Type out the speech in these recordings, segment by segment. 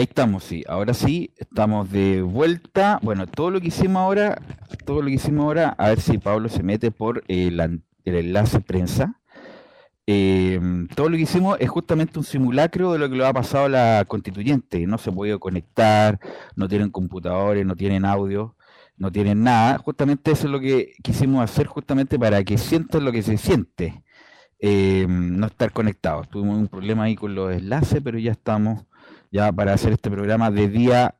Ahí estamos, sí. Ahora sí, estamos de vuelta. Bueno, todo lo que hicimos ahora, todo lo que hicimos ahora, a ver si Pablo se mete por el, enlace prensa. Em, todo lo que hicimos es justamente un simulacro de lo que le ha pasado a la constituyente. No se puede conectar, no tienen computadores, no tienen audio, no tienen nada. Justamente eso es lo que quisimos hacer justamente para que sientan lo que se siente. Em, no estar conectados. Tuvimos un problema ahí con los enlaces, pero ya estamos ya para hacer este programa de día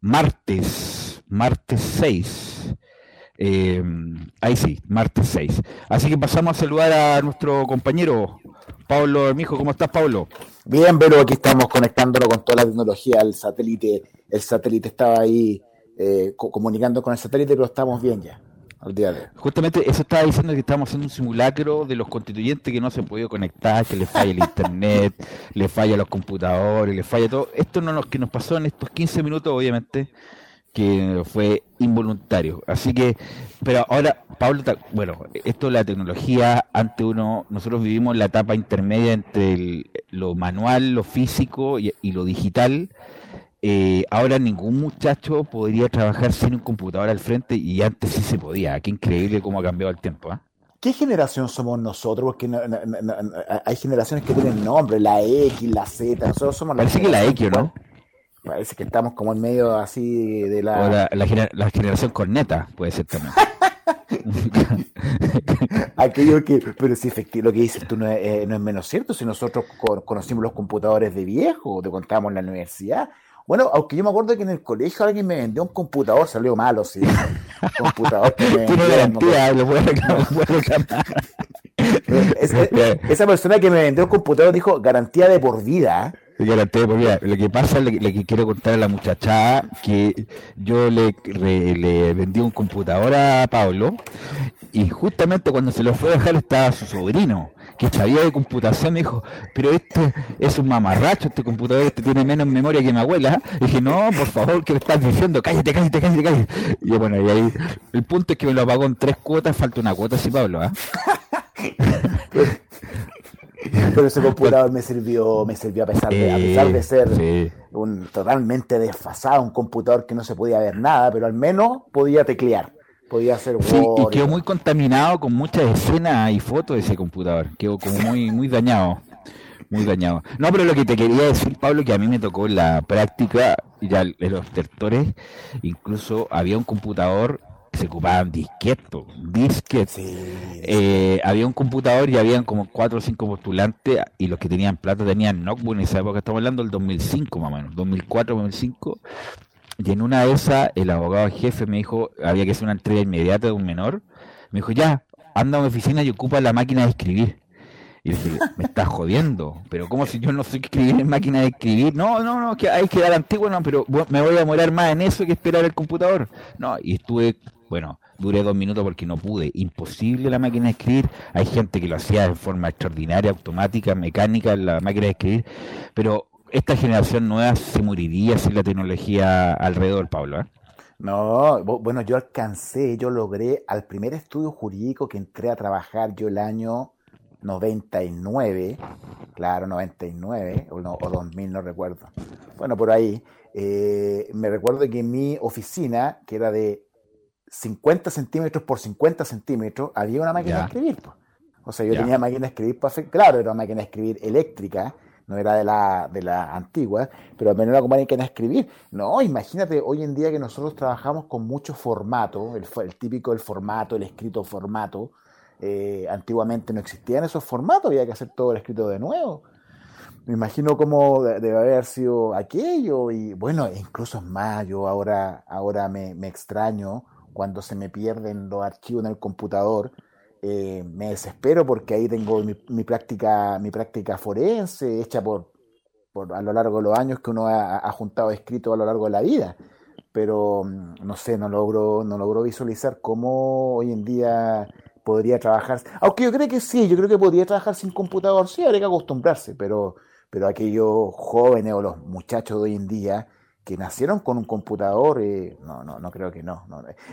martes, martes 6. Eh, ahí sí, martes 6. Así que pasamos a saludar a nuestro compañero Pablo Mijo. ¿Cómo estás, Pablo? Bien, pero aquí estamos conectándolo con toda la tecnología. El satélite, el satélite estaba ahí eh, comunicando con el satélite, pero estamos bien ya. Justamente eso estaba diciendo que estamos haciendo un simulacro de los constituyentes que no se han podido conectar, que les falla el internet, les falla los computadores, les falla todo. Esto no nos, que nos pasó en estos 15 minutos, obviamente, que fue involuntario. Así que, pero ahora, Pablo, bueno, esto de la tecnología, ante uno, nosotros vivimos la etapa intermedia entre lo manual, lo físico y, lo digital. Eh, ahora ningún muchacho podría trabajar sin un computador al frente y antes sí se podía. Qué increíble cómo ha cambiado el tiempo. ¿ah? ¿Qué generación somos nosotros? Porque hay generaciones que tienen nombre, la X, la Z. Nosotros somos la Parece que la X, ¿no? Parece que estamos como en medio así de la... la, generación corneta puede ser también. Aquello que, pero si lo que dices tú no es, eh, no es menos cierto, si nosotros conocimos los computadores de viejo, te contábamos en la universidad. Bueno, aunque yo me acuerdo que en el colegio alguien me vendió un computador, salió malo, sí. computador que me Tiene garantía, lo esa persona que me vendió un computador dijo garantía de por vida. Lo que pasa, le, que quiero contar a la muchacha que yo le, le, vendí un computador a Pablo y justamente cuando se lo fue a dejar estaba su sobrino que sabía de computación, me dijo, pero este es un mamarracho, este computador este tiene menos memoria que mi abuela. Y dije, no, por favor, ¿qué le estás diciendo? Cállate, cállate, cállate, cállate. Y bueno, y ahí, el punto es que me lo pagó en tres cuotas, falta una cuota, sí, Pablo, ¿ah? Pero ese computador me sirvió, me sirvió a pesar de, a pesar de ser un totalmente desfasado, un computador que no se podía ver nada, pero al menos podía teclear. Podía hacer y quedó muy contaminado con muchas escenas y fotos de ese computador. Quedó como muy, muy dañado. Muy dañado. No, pero lo que te quería decir, Pablo, que a mí me tocó la práctica, ya en los tertores, incluso había un computador se ocupaban disquetes, disquetes. Eh, había un computador y habían como cuatro o cinco postulantes y los que tenían plata tenían notebook en esa época, estamos hablando del 2005 más o menos, 2004, 2005. Y en una de esas, el abogado jefe me dijo, había que hacer una entrega inmediata de un menor. Me dijo, ya, anda a mi oficina y ocupa la máquina de escribir. Y dije, me estás jodiendo, pero ¿cómo si yo no sé escribir en máquina de escribir? No, no, no, que hay que dar antiguo, no, pero me voy a demorar más en eso que esperar el computador. No, y estuve bueno, duré dos minutos porque no pude. Imposible la máquina de escribir. Hay gente que lo hacía de forma extraordinaria, automática, mecánica, la máquina de escribir. Pero esta generación nueva se moriría sin la tecnología alrededor, Pablo. ¿eh? No, bueno, yo alcancé, yo logré al primer estudio jurídico que entré a trabajar yo el año 99, claro, 99 o, no, o 2000, no recuerdo. Bueno, por ahí. Eh, me recuerdo que en mi oficina, que era de 50 centímetros por 50 centímetros, había una máquina de escribir. O sea, yo tenía máquina de escribir, claro, era una máquina de escribir eléctrica, no era de la, de la antigua, pero al menos era como máquina de escribir. No, imagínate hoy en día que nosotros trabajamos con mucho formato, el, el típico el formato, el escrito formato. Eh, antiguamente no existían esos formatos, había que hacer todo el escrito de nuevo. Me imagino cómo debe haber sido aquello y bueno, incluso más, yo ahora, ahora me, me extraño cuando se me pierden los archivos en el computador, eh, me desespero porque ahí tengo mi, práctica, mi práctica forense hecha por, por, a lo largo de los años que uno ha, juntado escrito a lo largo de la vida. Pero mm, no sé, no logro, no logro visualizar cómo hoy en día podría trabajar. Aunque yo creo que sí, yo creo que podría trabajar sin computador, sí, habría que acostumbrarse, pero, pero aquellos jóvenes o los muchachos de hoy en día que nacieron con un computador, eh, no, no, no creo que no.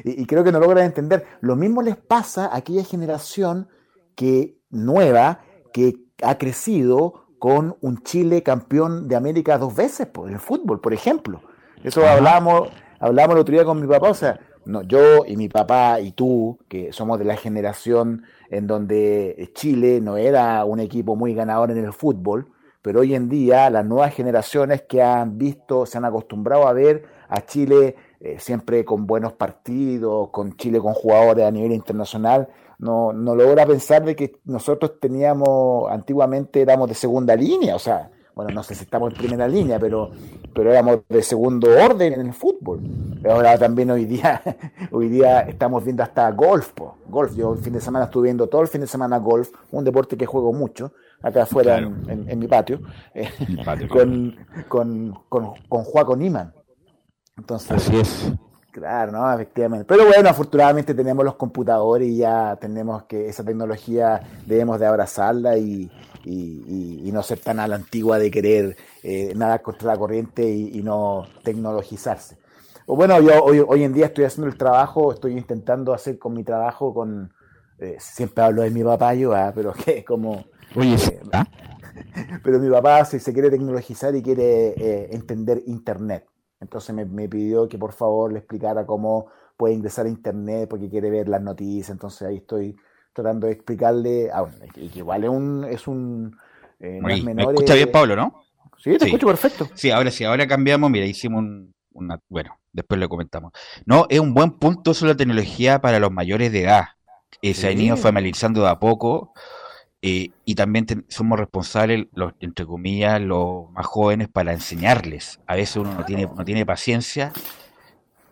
Y, creo que no logran entender. Lo mismo les pasa a aquella generación que nueva, que ha crecido con un Chile campeón de América dos veces por el fútbol, por ejemplo. Eso hablábamos, hablábamos el otro día con mi papá, o sea, no, yo y mi papá y tú, que somos de la generación en donde Chile no era un equipo muy ganador en el fútbol, pero hoy en día las nuevas generaciones que han visto, se han acostumbrado a ver a Chile eh, siempre con buenos partidos, con Chile con jugadores a nivel internacional, no, no logra pensar de que nosotros teníamos, antiguamente éramos de segunda línea, o sea, bueno, no sé si estamos en primera línea, pero, pero éramos de segundo orden en el fútbol. Ahora también hoy día, hoy día estamos viendo hasta golf, golf. Yo el fin de semana estuve viendo todo el fin de semana golf, un deporte que juego mucho, acá afuera en, mi patio, eh, con, con, con, con Juaco Niman. Entonces, Así es. Claro, no, efectivamente. Pero bueno, afortunadamente tenemos los computadores y ya tenemos que esa tecnología debemos de abrazarla y, y, no ser tan a la antigua de querer eh, nada contra la corriente y, no tecnologizarse. O bueno, yo hoy, hoy, en día estoy haciendo el trabajo, estoy intentando hacer con mi trabajo con, eh, siempre hablo de mi papá yo, ah, pero que como Oye, eh, ¿ah? pero mi papá se, se quiere tecnologizar y quiere eh, entender Internet. Entonces me, pidió que por favor le explicara cómo puede ingresar a Internet porque quiere ver las noticias. Entonces ahí estoy tratando de explicarle, ah, y que igual es un... Es un eh, me escucha bien Pablo, ¿no? Sí, te escucho perfecto. Sí, ahora sí, ahora cambiamos, mira, hicimos un, una... Bueno, después lo comentamos. No, es un buen punto eso la tecnología para los mayores de edad. Se han ido familiarizando de a poco eh, y también somos responsables, los, entre comillas, los más jóvenes para enseñarles. A veces uno no tiene, no tiene paciencia,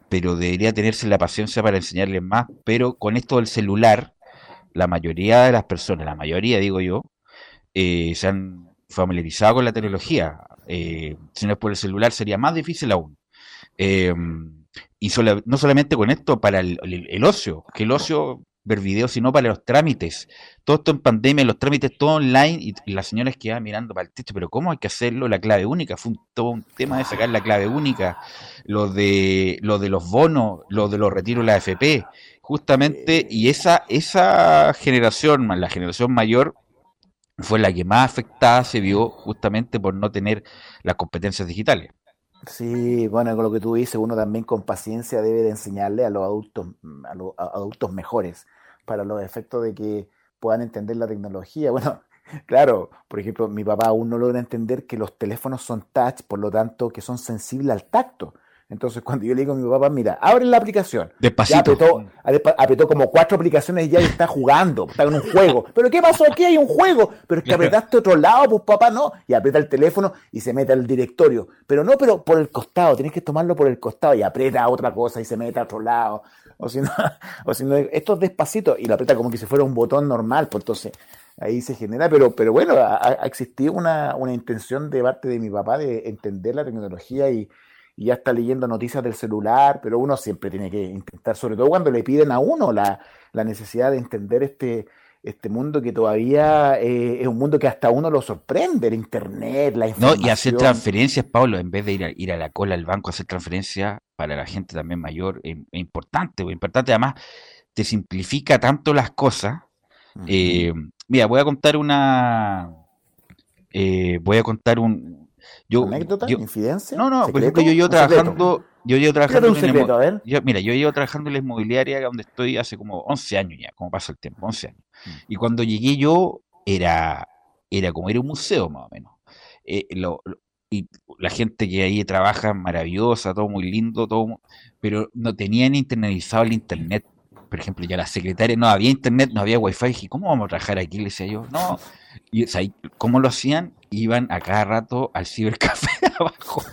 pero debería tenerse la paciencia para enseñarles más. Pero con esto del celular, la mayoría de las personas, la mayoría digo yo, eh, se han familiarizado con la tecnología. Eh, si no es por el celular sería más difícil aún. y no solamente con esto, para el, ocio, que el ocio ver videos, sino para los trámites. Todo esto en pandemia, los trámites todo online y, las señoras quedaban mirando para el techo, pero ¿cómo hay que hacerlo? La clave única, fue un, todo un tema de sacar la clave única, lo de, lo de los bonos, lo de los retiros de la AFP, justamente, y esa, esa generación, la generación mayor, fue la que más afectada se vio justamente por no tener las competencias digitales. Sí, bueno, con lo que tú dices, uno también con paciencia debe de enseñarle a los adultos, a los adultos mejores para los efectos de que puedan entender la tecnología. Bueno, claro, por ejemplo, mi papá aún no logra entender que los teléfonos son touch, por lo tanto, que son sensibles al tacto. Entonces, cuando yo le digo a mi papá, mira, abre la aplicación. Despacito. apretó, como cuatro aplicaciones y ya está jugando, está en un juego. ¿Pero qué pasó aquí? Hay un juego. Pero es que apretaste otro lado, pues papá no. Y aprieta el teléfono y se mete al directorio. Pero no, pero por el costado. Tienes que tomarlo por el costado y aprieta otra cosa y se mete a otro lado. O si no, o si no esto es despacito y lo aprieta como que si fuera un botón normal. Pues entonces ahí se genera. Pero, pero bueno, ha, ha existido una, una intención de parte de mi papá de entender la tecnología y y ya está leyendo noticias del celular, pero uno siempre tiene que intentar, sobre todo cuando le piden a uno la, necesidad de entender este, este mundo que todavía eh, es un mundo que hasta uno lo sorprende, el internet, la información. No, y hacer transferencias, Pablo, en vez de ir a, ir a la cola al banco, hacer transferencias para la gente también mayor, es, importante, es importante, además te simplifica tanto las cosas. Eh, mira, voy a contar una... Eh, voy a contar un, ¿Anécdota? ¿Infidencia? No, no, por ejemplo, yo llevo trabajando. Yo llevo trabajando. Un secreto, en yo, mira, yo llevo trabajando en la inmobiliaria donde estoy hace como 11 años ya, como pasa el tiempo, 11 años. Mm. Y cuando llegué yo, era, era como ir a un museo más o menos. Eh, y la gente que ahí trabaja maravillosa, todo muy lindo, todo, pero no tenían internalizado el internet. Por ejemplo, ya la secretaria no había internet, no había wifi. Dije, ¿cómo vamos a trabajar aquí? Le decía yo, no. Y, o sea, ¿Cómo lo hacían? Iban a cada rato al cibercafé abajo.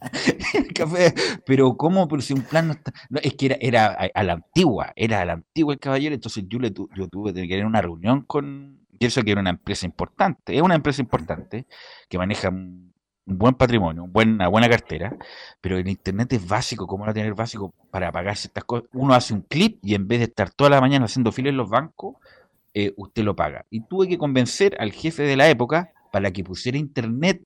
pero ¿cómo? Pero si un plan no está. es que era, era a, la antigua, era a la antigua el caballero, entonces yo, le yo tuve que tener una reunión con. Y eso que era una empresa importante, es una empresa importante que maneja un, buen patrimonio, una buena cartera, pero el internet es básico, ¿cómo no tener básico para pagar ciertas cosas? Uno hace un clip y en vez de estar toda la mañana haciendo fila en los bancos, eh, usted lo paga. Y tuve que convencer al jefe de la época para que pusiera internet,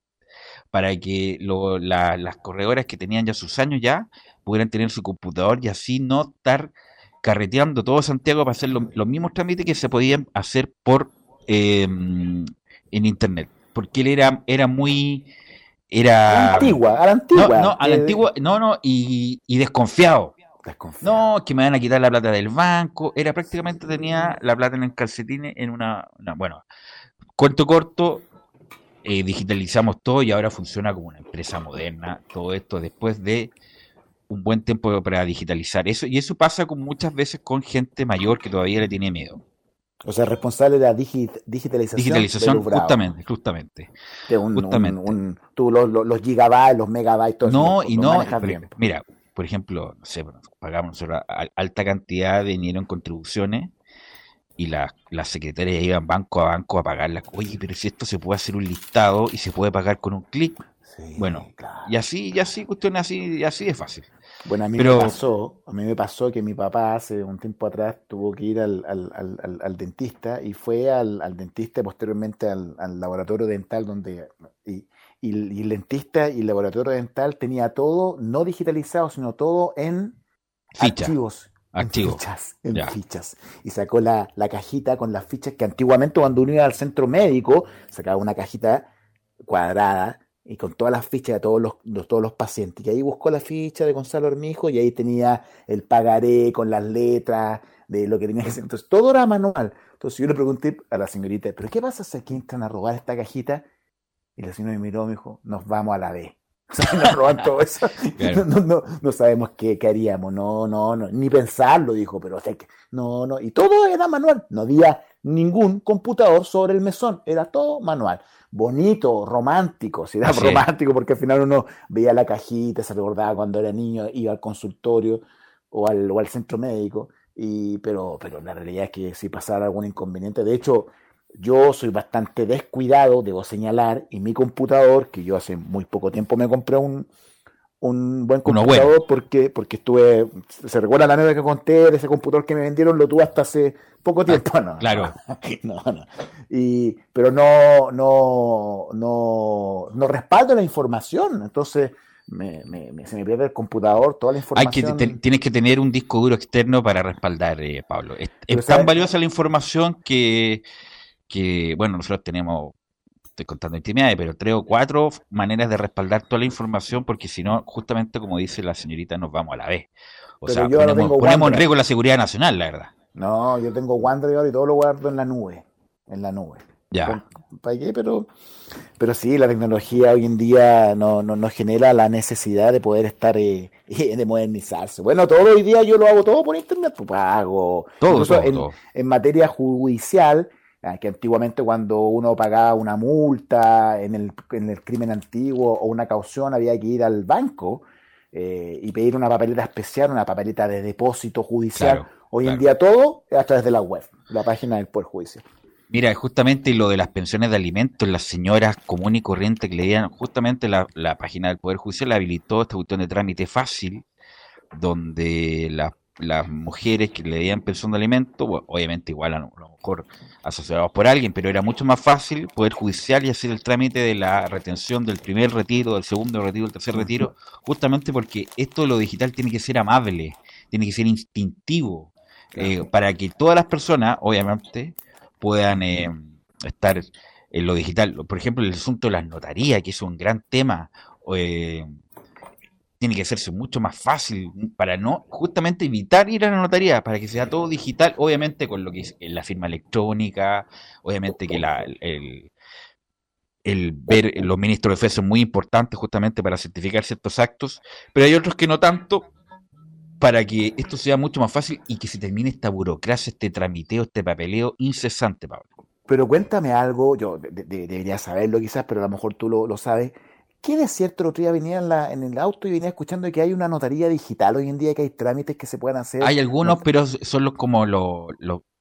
para que las corredoras que tenían ya sus años ya pudieran tener su computador y así no estar carreteando todo Santiago para hacer los mismos trámites que se podían hacer por em, en internet. Porque él era, era muy era antigua, a la antigua. No, no, a la antigua, no, no, y, desconfiado. No, que me van a quitar la plata del banco. Era prácticamente tenía la plata en el calcetín en una, bueno, cuento corto, eh, digitalizamos todo y ahora funciona como una empresa moderna. Todo esto después de un buen tiempo para digitalizar eso. Y eso pasa con muchas veces con gente mayor que todavía le tiene miedo. O sea, responsable de la digitalización. Digitalización, justamente, justamente. Un, tú los, gigabytes, los megabytes, todo No, y no. mira, por ejemplo, no sé, pagamos alta cantidad de dinero en contribuciones y las la secretarias iban banco a banco a pagarlas. Oye, pero si esto se puede hacer un listado y se puede pagar con un clic. bueno, y así, y así, cuestiones así, y así es fácil. Bueno, a mí me pasó, a mí me pasó que mi papá hace un tiempo atrás tuvo que ir al, al, al, dentista y fue al, dentista y posteriormente al, laboratorio dental donde y, y, el dentista y el laboratorio dental tenía todo no digitalizado, sino todo en archivos. En fichas, en fichas. Y sacó la, la cajita con las fichas que antiguamente cuando uno iba al centro médico, sacaba una cajita cuadrada y con todas las fichas de todos los, todos los pacientes. Y ahí buscó la ficha de Gonzalo Armijo y ahí tenía el pagaré con las letras de lo que tenía que hacer. Entonces, todo era manual. Entonces, yo le pregunté a la señorita, ¿pero qué pasa si aquí entran a robar esta cajita? Y la señora me miró y me dijo, nos vamos a la B. O sea, nos roban todo eso. No, no, no, sabemos qué, qué, haríamos. No, no, no. Ni pensarlo, dijo, pero o sea, no, no. Y todo era manual. No había ningún computador sobre el mesón. Era todo manual bonito, romántico, si era romántico, porque al final uno veía la cajita, se recordaba cuando era niño, iba al consultorio o al, o al centro médico, y, pero, pero la realidad es que si pasara algún inconveniente, de hecho, yo soy bastante descuidado, debo señalar, y mi computador, que yo hace muy poco tiempo me compré un, un buen computador porque, porque estuve, se recuerda la anécdota que conté de ese computador que me vendieron, lo tuve hasta hace poco ah, tiempo, no, claro. No, no, Y, pero no, no, no, no respaldo la información, entonces me, me, se me pierde el computador, toda la información. Hay que, tienes que tener un disco duro externo para respaldar, eh, Pablo. Es, tan valiosa la información que, que, bueno, nosotros tenemos estoy contando intimidades, pero tres o cuatro maneras de respaldar toda la información, porque si no, justamente como dice la señorita, nos vamos a la vez. O sea, ponemos, en riesgo la seguridad nacional, la verdad. No, yo tengo OneDrive y todo lo guardo en la nube. En la nube. Ya. ¿Para qué? Pero, pero sí, la tecnología hoy en día no, no, nos genera la necesidad de poder estar, eh, de modernizarse. Bueno, todo hoy día yo lo hago todo por internet, pues hago. Todo, todo, en materia judicial, que antiguamente cuando uno pagaba una multa en el, en el crimen antiguo o una caución había que ir al banco eh, y pedir una papeleta especial, una papeleta de depósito judicial. Hoy en día todo es a través de la web, la página del Poder Judicial. Mira, justamente lo de las pensiones de alimentos, las señoras común y corriente que leían, justamente la, la página del Poder Judicial habilitó esta cuestión de trámite fácil, donde las las mujeres que le dieran pensión de alimento, obviamente igual a lo mejor asociados por alguien, pero era mucho más fácil poder judicial y hacer el trámite de la retención del primer retiro, del segundo retiro, del tercer retiro, justamente porque esto de lo digital tiene que ser amable, tiene que ser instintivo, eh, para que todas las personas, obviamente, puedan eh, estar en lo digital. Por ejemplo, el asunto de las notarías, que es un gran tema. Eh, tiene que hacerse mucho más fácil para no justamente evitar ir a la notaría, para que sea todo digital, obviamente con lo que es la firma electrónica, obviamente que la, el, el ver los ministros de fe son muy importantes justamente para certificar ciertos actos, pero hay otros que no tanto, para que esto sea mucho más fácil y que se termine esta burocracia, este tramiteo, este papeleo incesante, Pablo. Pero cuéntame algo, yo debería saberlo quizás, pero a lo mejor tú lo, lo sabes ¿Qué de cierto? El otro día venía en, la, en el auto y venía escuchando que hay una notaría digital hoy en día, que hay trámites que se pueden hacer. Hay algunos, pero son los, como los,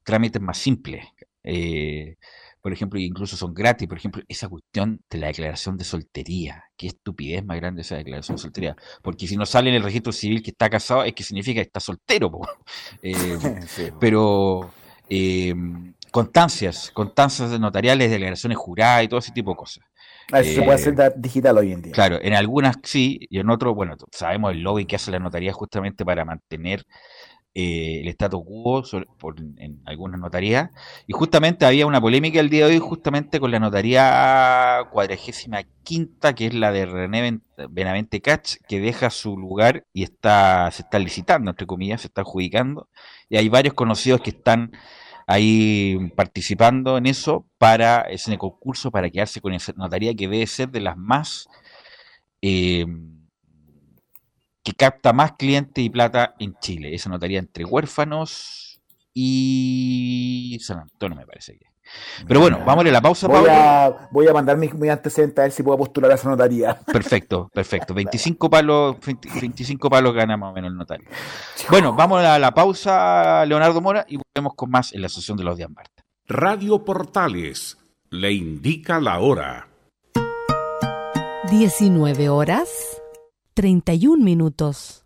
trámites más simples. Eh, por ejemplo, incluso son gratis. Por ejemplo, esa cuestión de la declaración de soltería. Qué estupidez más grande esa declaración de soltería. Porque si no sale en el registro civil que está casado, es que significa que está soltero. Eh, pero eh, constancias, constancias notariales, declaraciones juradas y todo ese tipo de cosas. Ah, eso se puede hacer eh, digital hoy en día. Claro, en algunas sí, y en otros, bueno, sabemos el lobby que hace la notaría justamente para mantener eh, el status quo en algunas notarías. Y justamente había una polémica el día de hoy, justamente con la notaría cuadragésima quinta, que es la de René Benavente Cach, que deja su lugar y está se está licitando, entre comillas, se está adjudicando. Y hay varios conocidos que están ahí participando en eso para ese concurso para quedarse con esa notaría que debe ser de las más eh, que capta más clientes y plata en Chile. Esa notaría entre huérfanos y San Antonio, me parece que. Pero bueno, vamos a la pausa, voy A, voy a mandar mi, antecedente a ver si puedo postular a esa notaría. Perfecto, perfecto. 25 palos, 25 palos gana más o menos el notario. Bueno, vamos a la pausa, Leonardo Mora, y volvemos con más en la sesión de los días Marta. Radio Portales le indica la hora. 19 horas 31 minutos.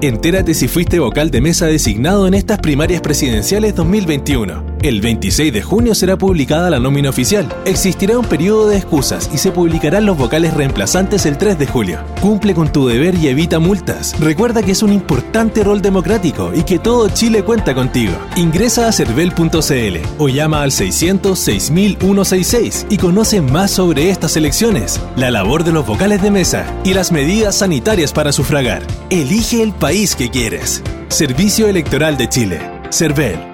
Entérate si fuiste vocal de mesa designado en estas primarias presidenciales 2021. El 26 de junio será publicada la nómina oficial. Existirá un periodo de excusas y se publicarán los vocales reemplazantes el 3 de julio. Cumple con tu deber y evita multas. Recuerda que es un importante rol democrático y que todo Chile cuenta contigo. Ingresa a cervel.cl o llama al 600 6166 y conoce más sobre estas elecciones, la labor de los vocales de mesa y las medidas sanitarias para sufragar. Elige el país que quieres. Servicio Electoral de Chile. CERVEL.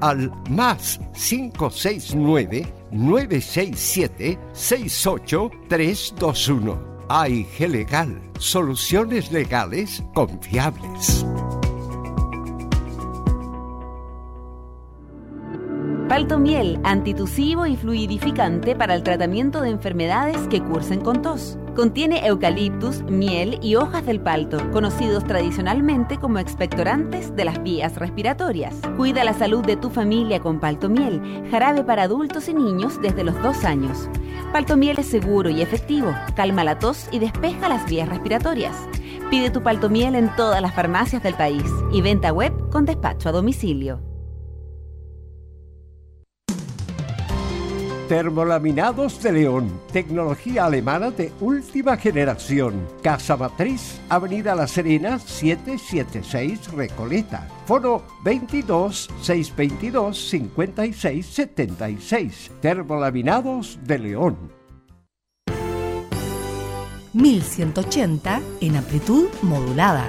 al más 569 967 68321. AIG Legal, soluciones legales confiables. Palto miel, antitusivo y fluidificante para el tratamiento de enfermedades que cursen con tos. Contiene eucaliptus, miel y hojas del palto, conocidos tradicionalmente como expectorantes de las vías respiratorias. Cuida la salud de tu familia con palto miel, jarabe para adultos y niños desde los dos años. Palto miel es seguro y efectivo, calma la tos y despeja las vías respiratorias. Pide tu palto miel en todas las farmacias del país y venta web con despacho a domicilio. Termolaminados de León, tecnología alemana de última generación. Casa Matriz, Avenida La Serena, 776 Recoleta. Foro 22 622 56 76. Termolaminados de León. 1180 en amplitud modulada.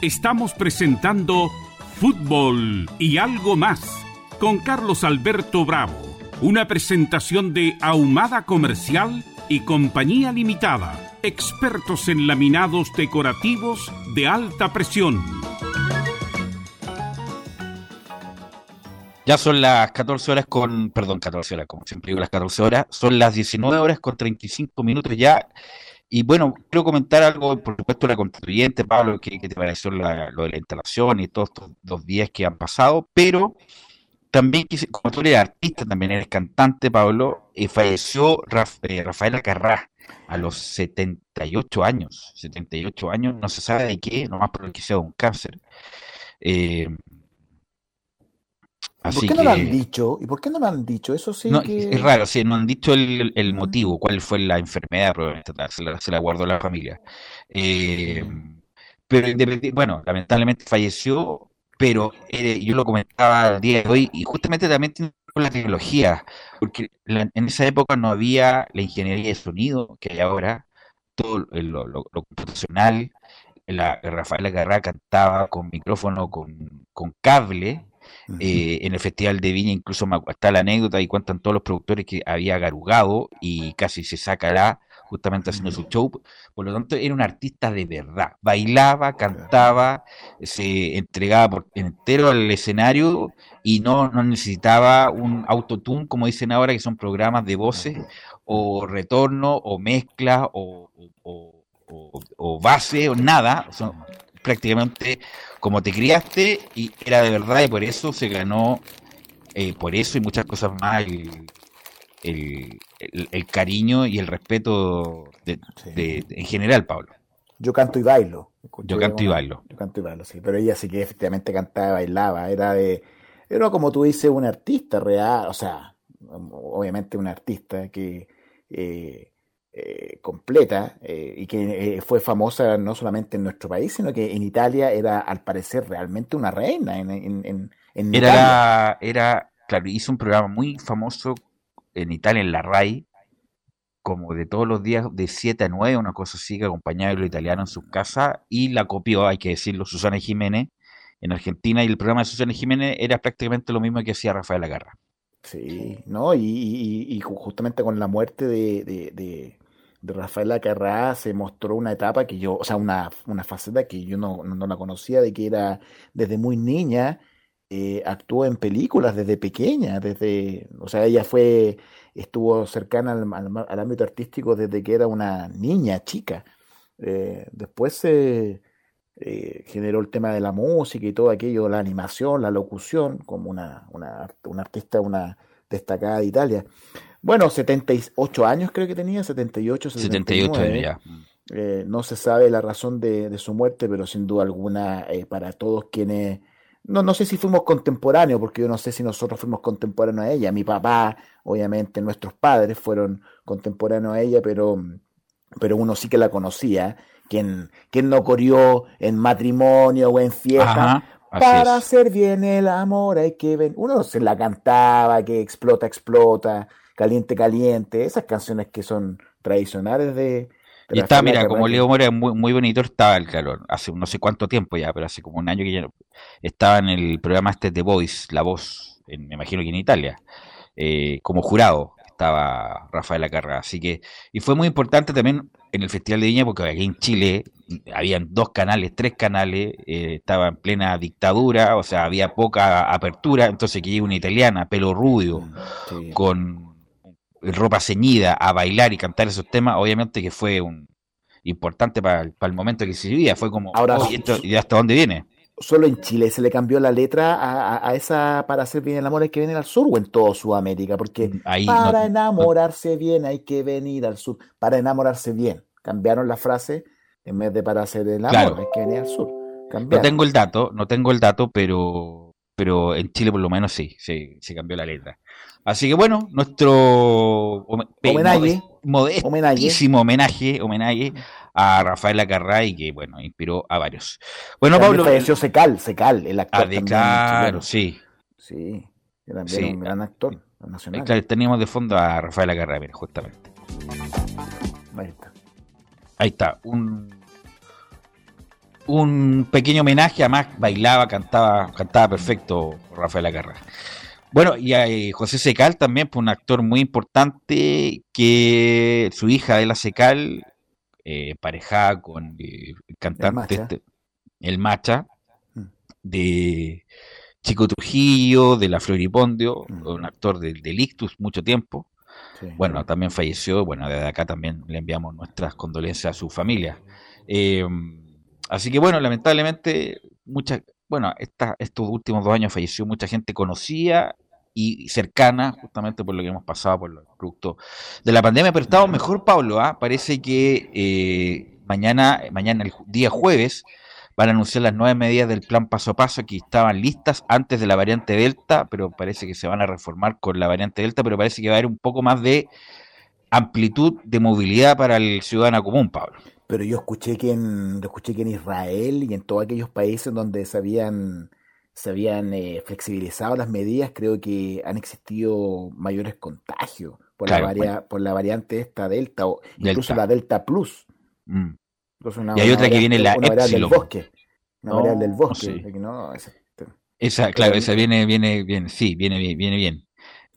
Estamos presentando Fútbol y algo más con Carlos Alberto Bravo, una presentación de Ahumada Comercial y Compañía Limitada, expertos en laminados decorativos de alta presión. Ya son las 14 horas con, perdón, 14 horas, como siempre digo, las 14 horas, son las 19 horas con 35 minutos ya Y bueno, quiero comentar algo, por supuesto, la constituyente, Pablo, que, te pareció lo de la instalación y todos estos dos días que han pasado, pero también, como tú eres artista, también eres cantante, Pablo, y falleció eh, Rafael Acarrá a los 78 años. 78 años, no se sabe de qué, nomás por que sea un cáncer. Eh, ¿Por qué no lo han dicho? ¿Y por qué no lo han dicho? Eso sí Es raro, sí, no han dicho el, motivo, cuál fue la enfermedad, se la, se la guardó la familia. Eh, pero bueno, lamentablemente falleció, pero eh, yo lo comentaba el día de hoy, y justamente también tiene con la tecnología, porque en esa época no había la ingeniería de sonido que hay ahora, todo lo, lo, computacional, la, Rafael Agarrá cantaba con micrófono, con, con cable, eh, en el Festival de Viña incluso está la anécdota y cuentan todos los productores que había garugado y casi se sacará justamente haciendo su show. Por lo tanto, era un artista de verdad. Bailaba, cantaba, se entregaba por entero al escenario y no, no necesitaba un autotune, como dicen ahora, que son programas de voces o retorno o mezcla o, o base o nada. Son prácticamente como te criaste y era de verdad y por eso se ganó, eh, por eso y muchas cosas más, el, el, cariño y el respeto de, en general, Pablo. Yo canto y bailo. yo canto y bailo. Yo canto y bailo, sí. Pero ella sí que efectivamente cantaba y bailaba. Era de. Era como tú dices, un artista real. O sea, obviamente un artista que. Eh, eh, completa eh, y que eh, fue famosa no solamente en nuestro país, sino que en Italia era al parecer realmente una reina. En, en, era, era, claro, hizo un programa muy famoso en Italia, en la RAI, como de todos los días de 7 a 9, una cosa así, que acompañaba a los italianos en su casa y la copió, hay que decirlo, Susana Jiménez en Argentina y el programa de Susana Jiménez era prácticamente lo mismo que hacía Rafael Agarra. Sí, ¿no? Y, justamente con la muerte de, de Rafaela Carrá se mostró una etapa que yo, o sea, una, una faceta que yo no, no, la conocía, de que era desde muy niña, eh, actuó en películas desde pequeña, desde, o sea, ella fue, estuvo cercana al, ámbito artístico desde que era una niña, chica. Eh, después se eh, generó el tema de la música y todo aquello, la animación, la locución, como una, una, una artista, una destacada de Italia. Bueno, 78 años creo que tenía, 78, 79. 78 ya. Eh, no se sabe la razón de, su muerte, pero sin duda alguna eh, para todos quienes... No, no sé si fuimos contemporáneos, porque yo no sé si nosotros fuimos contemporáneos a ella. Mi papá, obviamente, nuestros padres fueron contemporáneos a ella, pero, pero uno sí que la conocía. Quien, quien no corrió en matrimonio o en fiesta, para hacer bien el amor hay que. Uno se la cantaba, que explota, explota. Caliente, Caliente, esas canciones que son tradicionales de... y está, mira, como Leo Mora muy, muy bonito estaba el calor, hace no sé cuánto tiempo ya, pero hace como un año que ya estaba en el programa este de Voice, La Voz, me imagino que en Italia, eh, como jurado estaba Rafael Acarra, así que, y fue muy importante también en el Festival de Viña, porque aquí en Chile habían dos canales, tres canales, eh, estaba en plena dictadura, o sea, había poca apertura, entonces que llega una italiana, pelo rubio, mm, con ropa ceñida a bailar y cantar esos temas, obviamente que fue un importante para, el momento que se vivía. Fue como, Ahora, ¿y, hasta dónde viene? Solo en Chile se le cambió la letra a, esa para hacer bien el amor hay que venir al sur o en toda Sudamérica, porque mm, para enamorarse bien hay que venir al sur. Para enamorarse bien. Cambiaron la frase en vez de para hacer el amor hay que venir al sur. No tengo el dato, no tengo el dato, pero pero en Chile por lo menos sí, se, se cambió la letra. Así que bueno, nuestro homenaje, modestísimo homenaje, homenaje a Rafael Acarray, que bueno, inspiró a varios. Bueno, Pablo. falleció Secal, Secal, el actor. Ah, claro, sí. Sí, también un gran actor nacional. Claro, teníamos de fondo a Rafael Acarray, mira, justamente. Ahí está. Ahí está, un un pequeño homenaje, además bailaba, cantaba, cantaba perfecto Rafael Acarra. Bueno, y hay José Secal también, fue un actor muy importante que su hija Adela Secal, eh, parejada con el cantante el Macha, este, mm. de Chico Trujillo, de la Floripondio, mm. un actor del de Ictus mucho tiempo. bueno, también falleció, bueno, desde acá también le enviamos nuestras condolencias a su familia. Eh, así que bueno, lamentablemente, muchas, bueno, estos últimos dos años falleció mucha gente conocida y cercana, justamente por lo que hemos pasado por los productos de la pandemia, pero estamos mejor, Pablo, ¿ah? parece que eh, mañana, mañana el día jueves, van a anunciar las nueve medidas del plan paso a paso que estaban listas antes de la variante Delta, pero parece que se van a reformar con la variante Delta, pero parece que va a haber un poco más de amplitud de movilidad para el ciudadano común, Pablo. Pero yo escuché que en, escuché que en Israel y en todos aquellos países donde se habían, se habían eh, flexibilizado las medidas, creo que han existido mayores contagios por, la, por la variante esta Delta o incluso la Delta Plus. Mm y hay otra que viene la una Del bosque. Una variable del bosque. esa, claro, esa viene, viene bien, sí, viene bien, viene bien.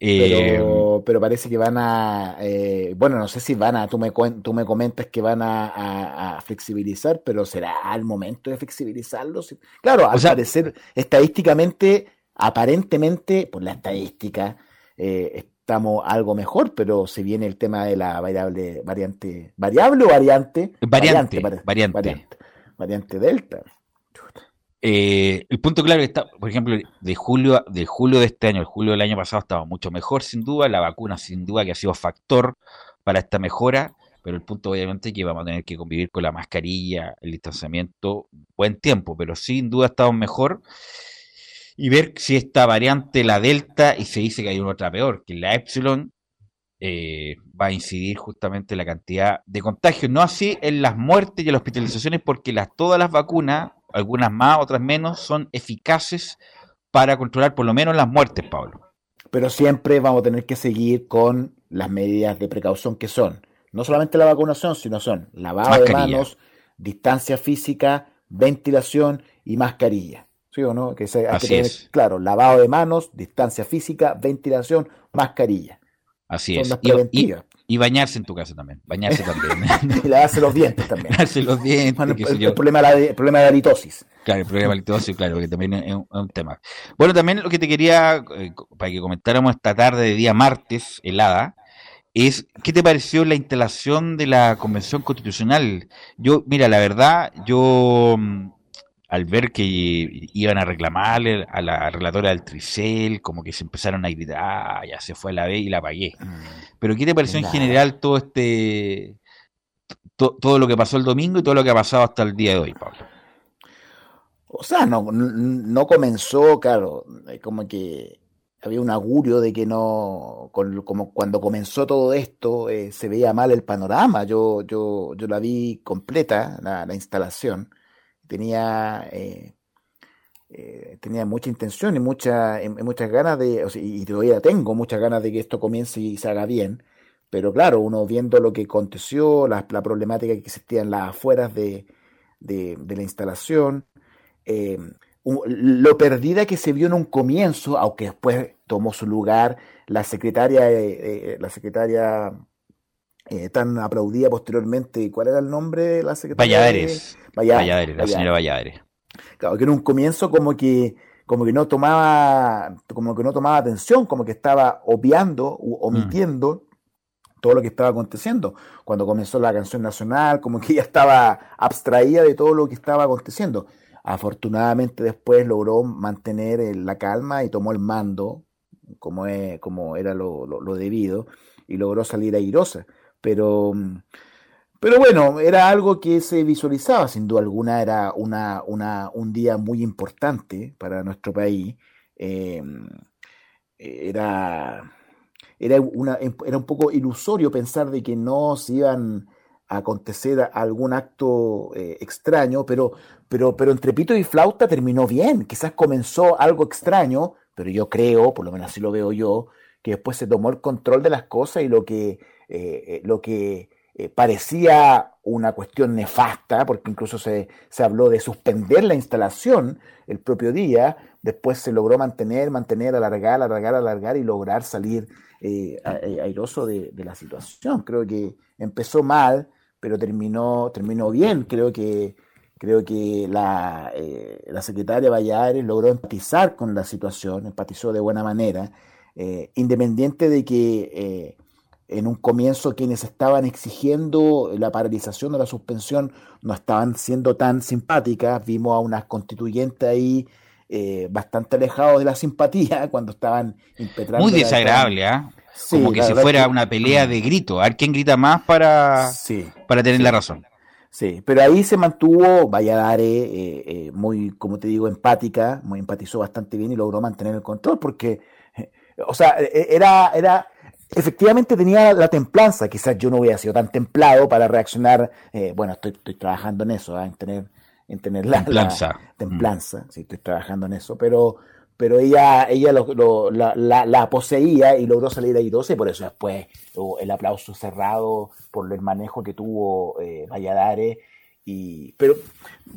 Pero, eh, pero, parece que van a, eh, bueno, no sé si van a, tú me, tú me comentas que van a, flexibilizar, pero será el momento de flexibilizarlos. Claro, al parecer, estadísticamente, aparentemente, por la estadística, eh, estamos algo mejor, pero se viene el tema de la variable, variante, variable o variante, variante, variante, variante, delta. Eh, el punto claro está, por ejemplo, de julio, de julio de este año, el julio del año pasado estaba mucho mejor, sin duda, la vacuna sin duda que ha sido factor para esta mejora, pero el punto obviamente es que vamos a tener que convivir con la mascarilla, el distanciamiento, buen tiempo, pero sin duda estamos mejor y ver si esta variante, la Delta, y se dice que hay una otra peor, que la Epsilon, eh, va a incidir justamente en la cantidad de contagios. No así en las muertes y en las hospitalizaciones, porque todas las vacunas, algunas más, otras menos, son eficaces para controlar por lo menos las muertes, Pablo. Pero siempre vamos a tener que seguir con las medidas de precaución que son. No solamente la vacunación, sino son lavado de manos, distancia física, ventilación y mascarilla. ¿Sí o no? Que se, hay que tener, claro, lavado de manos, distancia física, ventilación, mascarilla. Así es. Y, bañarse en tu casa también. Bañarse también. y lavarse los dientes también. lavarse los dientes. el, problema de la, problema de halitosis. Claro, el problema de la halitosis, claro, que también es un, tema. Bueno, también lo que te quería, eh, para que comentáramos esta tarde de día martes, helada, es ¿qué te pareció la instalación de la Convención Constitucional? Yo, mira, la verdad, yo mm, al ver que iban a reclamarle a la relatora del Tricel, como que se empezaron a gritar, ah, ya se fue a la B y la pagué. Mm. Pero ¿qué te pareció en general todo este, todo lo que pasó el domingo y todo lo que ha pasado hasta el día de hoy, Pablo? O sea, no, no comenzó, claro, como que había un augurio de que no, como cuando comenzó todo esto, eh, se veía mal el panorama. Yo, yo, yo la vi completa, la instalación tenía, eh, eh, tenía mucha intención y mucha, muchas ganas de, y todavía tengo muchas ganas de que esto comience y se haga bien, pero claro, uno viendo lo que aconteció, la, problemática que existía en las afueras de, la instalación, eh, lo perdida que se vio en un comienzo, aunque después tomó su lugar la secretaria, la secretaria tan aplaudida posteriormente, ¿cuál era el nombre de la secretaria? Valladares. Valladares, la señora Valladares. Claro, que en un comienzo como que como que no tomaba como que no tomaba atención, como que estaba obviando u omitiendo todo lo que estaba aconteciendo. Cuando comenzó la canción nacional, como que ella estaba abstraída de todo lo que estaba aconteciendo. Afortunadamente después logró mantener la calma y tomó el mando, como, es, como era lo, lo debido, y logró salir airosa. Pero pero bueno, era algo que se visualizaba, sin duda alguna, era una, una, un día muy importante para nuestro país. Em, era, era, una, era un poco ilusorio pensar de que no se iban a acontecer algún acto eh, extraño, pero, pero, pero entre pito y flauta terminó bien. Quizás comenzó algo extraño, pero yo creo, por lo menos así lo veo yo, que después se tomó el control de las cosas y lo que, eh, eh, lo que eh, parecía una cuestión nefasta, porque incluso se, se, habló de suspender la instalación el propio día, después se logró mantener, mantener, alargar, alargar, alargar y lograr salir eh, eh, airoso de, la situación. Creo que empezó mal, pero terminó, terminó bien. Creo que, creo que la, la secretaria Valladares logró empatizar con la situación, empatizó de buena manera, independiente de que en un comienzo quienes estaban exigiendo la paralización o la suspensión no estaban siendo tan simpáticas. Vimos a unas constituyentes ahí eh, bastante alejados de la simpatía cuando estaban impetrando. Muy desagradable, ¿ah? Como que si fuera una pelea de grito, a ver quién grita más para, para tener la razón. Sí, pero ahí se mantuvo Valladares eh, eh, muy, como te digo, empática, muy empatizó bastante bien y logró mantener el control porque, eh, o sea, era, era, efectivamente tenía la templanza, quizás yo no hubiera sido tan templado para reaccionar, bueno, estoy, estoy trabajando en eso, en tener, en tener la templanza, templanza sí, estoy trabajando en eso, pero pero ella, ella lo, la, la, poseía y logró salir airosa y por eso después el aplauso cerrado por el manejo que tuvo eh, Valladares. Y, pero,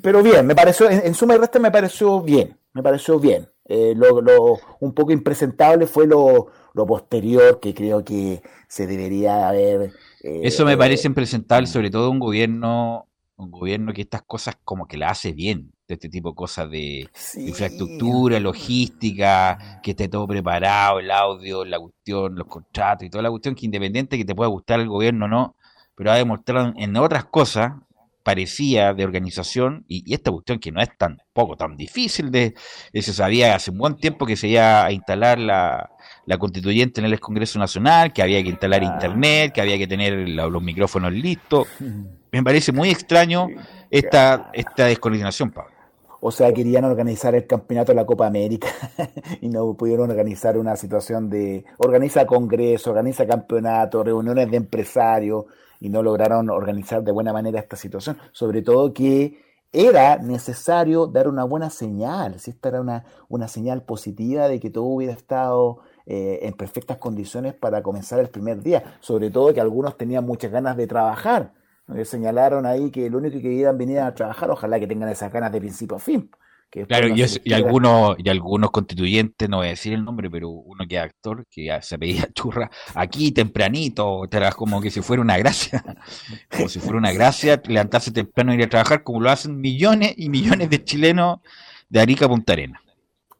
pero bien, me pareció, en, suma y resta me pareció bien, me pareció bien. Eh, lo, lo, un poco impresentable fue lo, lo posterior que creo que se debería haber. Eh, eso me parece impresentable, sobre todo un gobierno, un gobierno que estas cosas como que la hace bien de este tipo de cosas de infraestructura, logística, que esté todo preparado, el audio, la cuestión, los contratos y toda la cuestión que independiente que te pueda gustar el gobierno o no, pero ha demostrado en otras cosas parecía de organización y, esta cuestión que no es tan poco tan difícil de se sabía hace un buen tiempo que se iba a instalar la, la constituyente en el Congreso Nacional, que había que instalar ah. internet, que había que tener los micrófonos listos. Me parece muy extraño esta, esta descoordinación, Pablo. O sea, querían organizar el campeonato de la Copa América y no pudieron organizar una situación de organiza congreso, organiza campeonato, reuniones de empresarios y no lograron organizar de buena manera esta situación. Sobre todo que era necesario dar una buena señal, si esta era una, una señal positiva de que todo hubiera estado eh, en perfectas condiciones para comenzar el primer día, sobre todo que algunos tenían muchas ganas de trabajar señalaron ahí que lo único que querían venir a trabajar, ojalá que tengan esas ganas de principio a fin. Claro, y, algunos, y algunos constituyentes, no voy a decir el nombre, pero uno que es actor, que se pedía churra, aquí tempranito, como que si fuera una gracia, como si fuera una gracia levantarse temprano y ir a trabajar, como lo hacen millones y millones de chilenos de Arica a Punta Arena.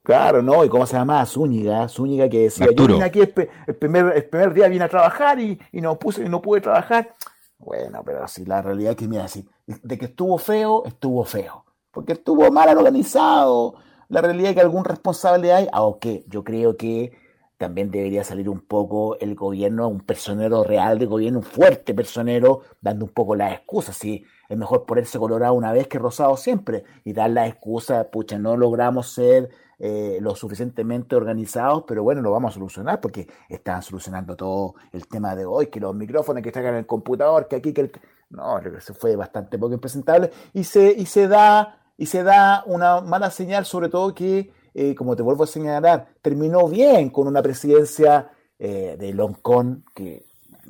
Claro, ¿no? Y cómo se llama Zúñiga, Zúñiga que decía, yo vine aquí el, primer, el primer día vine a trabajar y, y no puse, y no pude trabajar. Bueno, pero si la realidad es que, mira, si, de que estuvo feo, estuvo feo. Porque estuvo mal organizado. La realidad es que algún responsable hay, aunque yo creo que también debería salir un poco el gobierno, un personero real de gobierno, un fuerte personero, dando un poco las excusas. Si es mejor ponerse colorado una vez que rosado siempre y dar la excusa, pucha, no logramos ser eh, lo suficientemente organizados, pero bueno, lo vamos a solucionar porque están solucionando todo el tema de hoy, que los micrófonos que están en el computador, que aquí, que el... No, eso fue bastante poco impresentable y se, y se da y se da una mala señal, sobre todo que, eh, como te vuelvo a señalar, terminó bien con una presidencia eh, de Loncón, que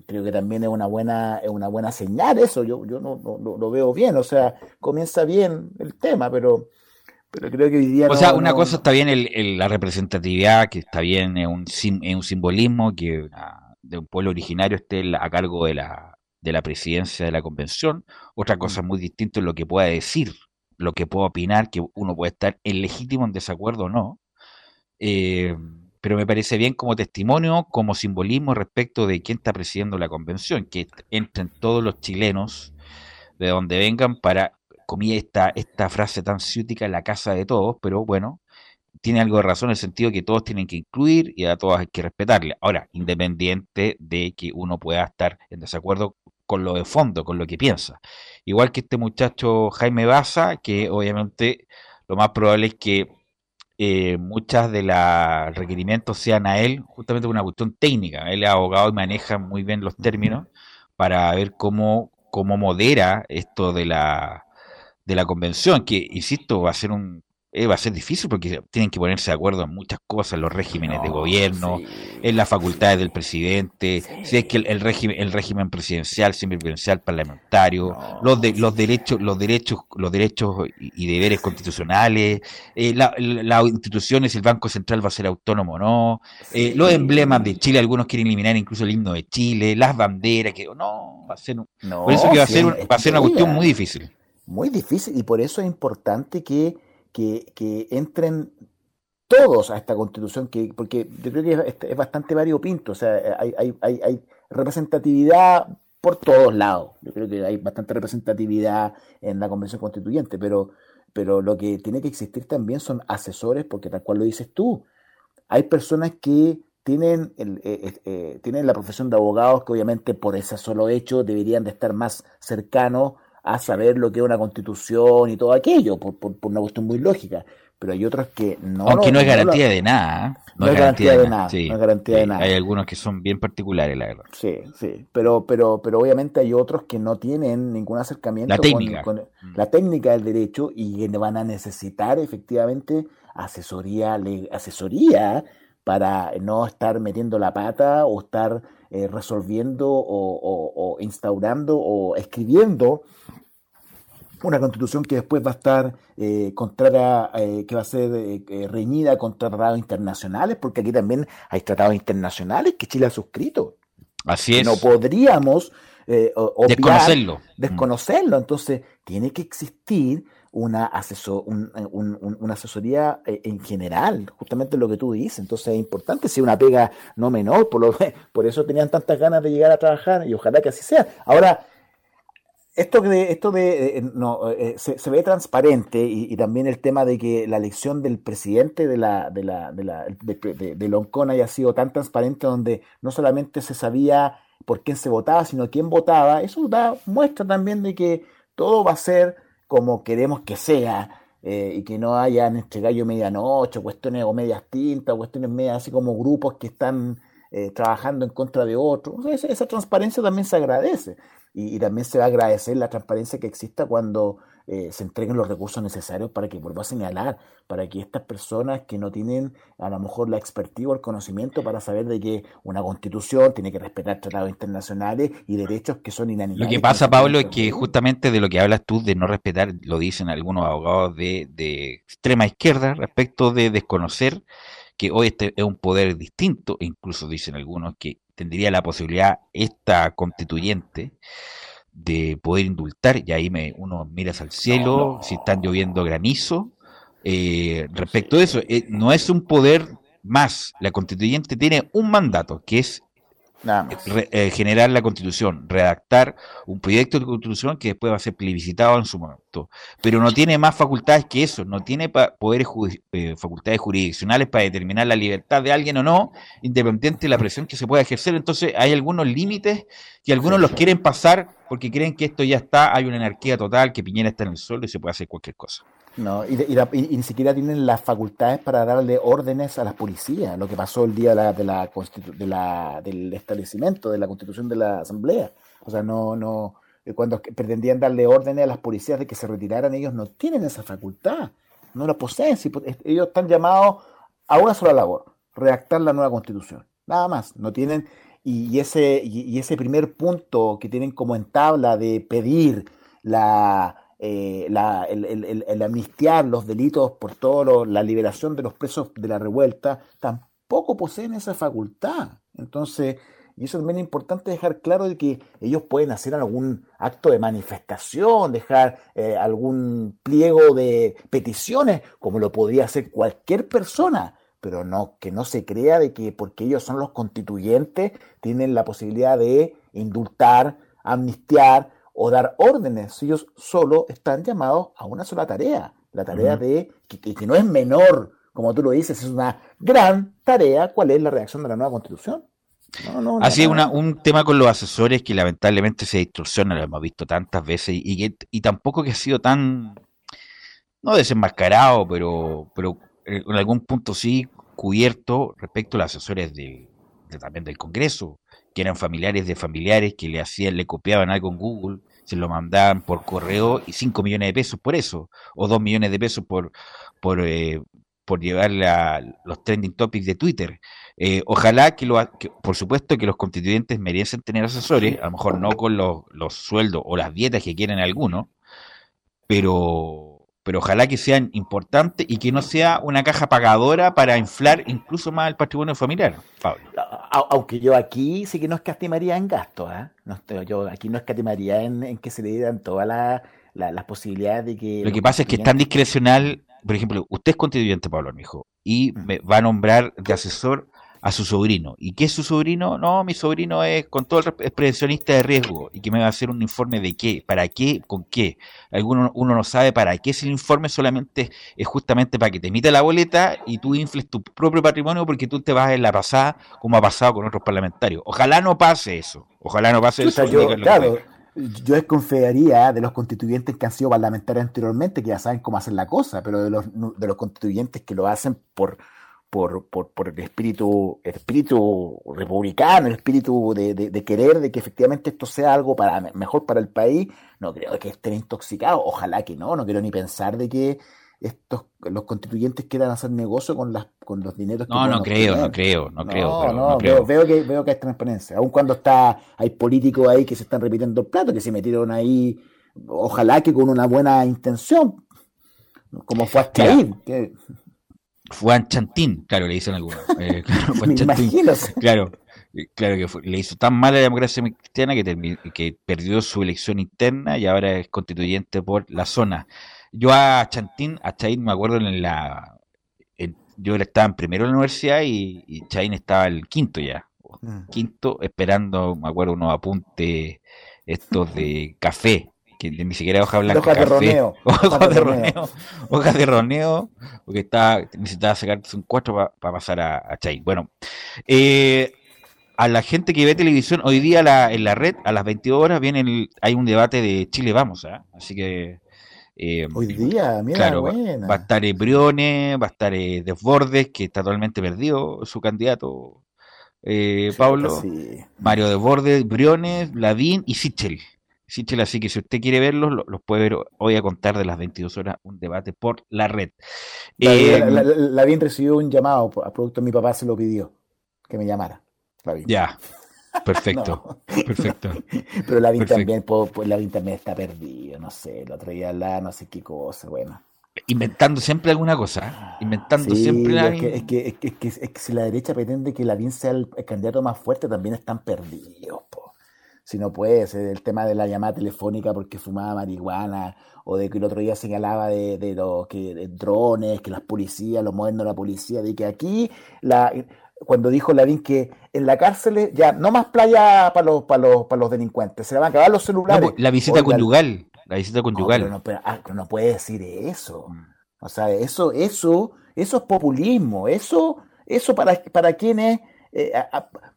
creo que también es una buena, es una buena señal eso, yo, yo no, no, lo veo bien, o sea, comienza bien el tema, pero pero creo que hoy día. O sea, una cosa está bien el, la representatividad, que está bien, es un, un simbolismo que de un pueblo originario esté a cargo de la, de la presidencia de la convención. Otra cosa mm. muy distinta es lo que pueda decir, lo que pueda opinar, que uno puede estar en legítimo en desacuerdo o no. Eh, pero me parece bien como testimonio, como simbolismo respecto de quién está presidiendo la convención, que entren todos los chilenos de donde vengan para comí esta, esta frase tan ciútica la casa de todos, pero bueno, tiene algo de razón en el sentido que todos tienen que incluir y a todos hay que respetarle. Ahora, independiente de que uno pueda estar en desacuerdo con lo de fondo, con lo que piensa. Igual que este muchacho Jaime Baza, que obviamente lo más probable es que eh, muchas de los requerimientos sean a él justamente una cuestión técnica. Él es abogado y maneja muy bien los términos para ver cómo, cómo modera esto de la de la convención, que, insisto, va a ser un eh, va a ser difícil porque tienen que ponerse de acuerdo en muchas cosas, los regímenes de gobierno, en las facultades del presidente, si es que el, régimen, el régimen presidencial, semipresidencial, parlamentario, los de, los derechos, los derechos, los derechos y deberes constitucionales, eh, las instituciones, el Banco Central va a ser autónomo o no, eh, los emblemas de Chile, algunos quieren eliminar incluso el himno de Chile, las banderas, que no, va a ser, por eso que va a ser, va a ser una cuestión muy difícil. Muy difícil y por eso es importante que, que, entren todos a esta constitución, que porque yo creo que es, bastante variopinto, o sea, hay, hay, hay, hay, representatividad por todos lados. Yo creo que hay bastante representatividad en la convención constituyente, pero, pero lo que tiene que existir también son asesores, porque tal cual lo dices tú, hay personas que tienen, el, eh, eh, eh, tienen la profesión de abogados que obviamente por ese solo hecho deberían de estar más cercanos a saber lo que es una constitución y todo aquello, por, por, por una cuestión muy lógica pero hay otros que no. Aunque no, es garantía de nada. ¿eh? No, es garantía, de, nada. no es garantía de nada. Hay algunos que son bien particulares, la verdad. Sí, sí. Pero, pero, pero obviamente hay otros que no tienen ningún acercamiento la técnica. Con, mm. la técnica del derecho y que van a necesitar efectivamente asesoría, asesoría para no estar metiendo la pata o estar eh, resolviendo o, instaurando o escribiendo una constitución que después va a estar eh, contra, eh, que va a ser eh, reñida contra tratados internacionales, porque aquí también hay tratados internacionales que Chile ha suscrito. Así es. No podríamos desconocerlo. Desconocerlo. Entonces, tiene que existir una, asesor, una asesoría en general, justamente lo que tú dices. Entonces es importante, si una pega no menor, por, lo, por eso tenían tantas ganas de llegar a trabajar y ojalá que así sea. Ahora, esto de, esto de eh, no, eh, se, ve transparente y, también el tema de que la elección del presidente de la de la de la de, de, Loncón haya sido tan transparente donde no solamente se sabía por quién se votaba sino quién votaba eso da muestra también de que todo va a ser como queremos que sea eh, y que no haya en este gallo medianoche cuestiones o medias tintas cuestiones medias así como grupos que están trabajando en contra de otros esa transparencia también se agradece y, también se va a agradecer la transparencia que exista cuando eh, se entreguen los recursos necesarios para que vuelva a señalar, para que estas personas que no tienen a lo mejor la expertise o el conocimiento para saber de que una constitución tiene que respetar tratados internacionales y derechos que son inanimables. Lo que pasa, Pablo, es que justamente de lo que hablas tú de no respetar, lo dicen algunos abogados de, de extrema izquierda respecto de desconocer que hoy este es un poder distinto, e incluso dicen algunos que tendría la posibilidad esta constituyente de poder indultar, y ahí me, uno miras al cielo, si están lloviendo granizo. Eh, respecto a eso, eh, no es un poder más, la constituyente tiene un mandato, que es eh, generar la constitución, redactar un proyecto de constitución que después va a ser plebiscitado en su momento. Pero no tiene más facultades que eso, no tiene poderes eh, facultades jurisdiccionales para determinar la libertad de alguien o no, independiente de la presión que se pueda ejercer. Entonces hay algunos límites y algunos los quieren pasar porque creen que esto ya está, hay una anarquía total, que Piñera está en el suelo y se puede hacer cualquier cosa. No, y, ni siquiera tienen las facultades para darle órdenes a las policías, lo que pasó el día de la, de la, de la, del establecimiento, de la constitución de la asamblea. O sea, no, no, eh, cuando pretendían darle órdenes a las policías de que se retiraran, ellos no tienen esa facultad, no la poseen. ellos están llamados a una sola labor, redactar la nueva constitución, nada más. No tienen, y, ese, y ese primer punto que tienen como en tabla de pedir la eh, la, el, amnistiar los delitos por todo la liberación de los presos de la revuelta, tampoco poseen esa facultad. Entonces, y eso también es importante dejar claro de que ellos pueden hacer algún acto de manifestación, dejar eh, algún pliego de peticiones, como lo podría hacer cualquier persona, pero no que no se crea de que porque ellos son los constituyentes tienen la posibilidad de indultar, amnistiar o dar órdenes. Ellos solo están llamados a una sola tarea, la tarea de, que, que, no es menor, como tú lo dices, es una gran tarea, cuál es la reacción de la nueva constitución. Así una, un tema con los asesores que lamentablemente se distorsiona, lo hemos visto tantas veces, y, y, tampoco que ha sido tan, no desenmascarado, pero, pero en algún punto sí cubierto respecto a los asesores de, también del Congreso, que eran familiares de familiares que le hacían, le copiaban algo en Google, se lo mandaban por correo y 5 millones de pesos por eso, o 2 millones de pesos por, por, eh, por llevarle a los trending topics de Twitter. Eh, ojalá que, lo, por supuesto, que los constituyentes merecen tener asesores, a lo mejor no con los, los sueldos o las dietas que quieren algunos, pero pero ojalá que sean importantes y que no sea una caja pagadora para inflar incluso más el patrimonio familiar, Pablo. Aunque yo aquí sí que no escatimaría en gastos, ¿eh? no, yo aquí no escatimaría en, que se le dieran todas las posibilidades de que... Lo que pasa es que es tan discrecional por ejemplo, usted es constituyente, Pablo Armijo, y me va a nombrar de asesor a su sobrino. ¿Y qué es su sobrino? No, mi sobrino es con todo el es prevencionista de riesgo y que me va a hacer un informe de qué, para qué, con qué. Alguno uno no sabe para qué es el informe, solamente es justamente para que te emita la boleta y tú infles tu propio patrimonio porque tú te vas en la pasada como ha pasado con otros parlamentarios. Ojalá no pase eso. Ojalá no pase eso. claro, yo desconfiaría de los constituyentes que han sido parlamentarios anteriormente, que ya saben cómo hacer la cosa, pero de los, de los constituyentes que lo hacen por por, por, por, el espíritu, el espíritu republicano, el espíritu de, querer de que efectivamente esto sea algo para mejor para el país, no creo que estén intoxicados, ojalá que no, no quiero ni pensar de que estos los constituyentes quieran hacer negocio con las con los dineros no no creo, no creo no creo no no, creo. Veo, que veo que hay transparencia. Aun cuando está hay políticos ahí que se están repitiendo el plato que se metieron ahí ojalá que con una buena intención como fue hasta ahí que Juan Chantín, claro, le dicen algunos. Eh, claro, Juan Chantín, claro, claro que le hizo tan mal a la democracia cristiana que, que perdió su elección interna y ahora es constituyente por la zona. Yo a Chantín, a Chaín me acuerdo en la... yo estaba en primero en la universidad y, y Chaín estaba el quinto ya. Mm. Quinto, esperando, me acuerdo, unos apuntes estos de café que ni siquiera hoja blanca. Hojas de roneo. Hojas de roneo. Hojas de roneo, porque está, necesitaba sacarse un cuatro para pasar a, a. Bueno, eh, a la gente que ve televisión, hoy día en la red, a las 22 horas, viene hay un debate de Chile Vamos, ¿eh? así que... Eh, hoy día, mira, claro, buena. Va, a estar Briones, va a estar Desbordes, que está totalmente perdido su candidato, Pablo, Mario Desbordes, Briones, Lavín y Sichel. Sichel, así que si usted quiere verlos, los, puede ver hoy a contar de las 22 horas un debate por la red. La, eh, bien recibió un llamado, a producto de mi papá se lo pidió, que me llamara. Ya, perfecto, perfecto. Pero la bien también, pues, la también está perdido, no sé, el otro día la no sé qué cosa, bueno. Inventando siempre alguna cosa, inventando siempre la... es, que, es, que, es, que, si la derecha pretende que la bien sea el, el candidato más fuerte, también están perdidos, po si no puede ser el tema de la llamada telefónica porque fumaba marihuana, o de que el otro día señalaba de, de los que drones, que las policías, lo moderno de la policía, de que aquí, la, cuando dijo Lavín que en la cárcel ya no más playa para los, para los, para los delincuentes, se le van a acabar los celulares. la visita conyugal, la visita conyugal. No, pero, no, puede decir eso. O sea, eso, eso, eso es populismo, eso, eso para, para quienes eh,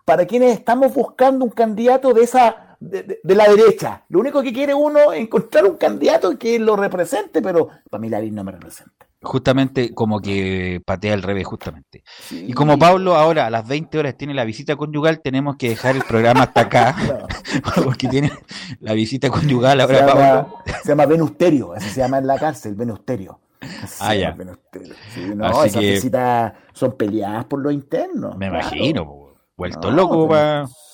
para quienes estamos buscando un candidato de esa de, la derecha. Lo único que quiere uno es encontrar un candidato que lo represente, pero para mí Lavín no me representa. Justamente como que patea al revés, justamente. Y como Pablo ahora a las 20 horas tiene la visita conyugal, tenemos que dejar el programa hasta acá, porque tiene la visita conyugal ahora se llama, Pablo. Se llama Venusterio, así se llama en la cárcel, Venusterio. Ah, ya. no, esas visitas son peleadas por lo interno. Me imagino, vuelto loco.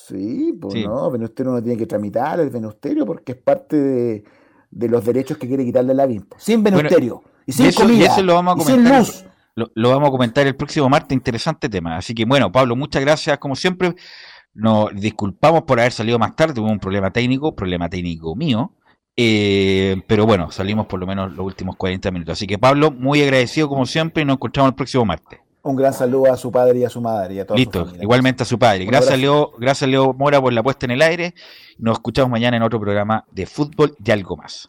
Sí, pues no, Venusterio no tiene que tramitar el Venusterio porque es parte de, los derechos que quiere quitarle la BIM. Sin Venusterio. y sin comida. lo vamos a comentar. Lo, vamos a comentar el próximo martes, interesante tema. Así que bueno, Pablo, muchas gracias como siempre. Nos disculpamos por haber salido más tarde, hubo un problema técnico, problema técnico mío. Eh, pero bueno, salimos por lo menos los últimos 40 minutos. Así que Pablo, muy agradecido como siempre y nos encontramos el próximo martes. Un gran saludo a su padre y a su madre y a todos. Listo, igualmente a su padre. Gracias Leo, gracias Leo Mora por la puesta en el aire. Nos escuchamos mañana en otro programa de fútbol y algo más.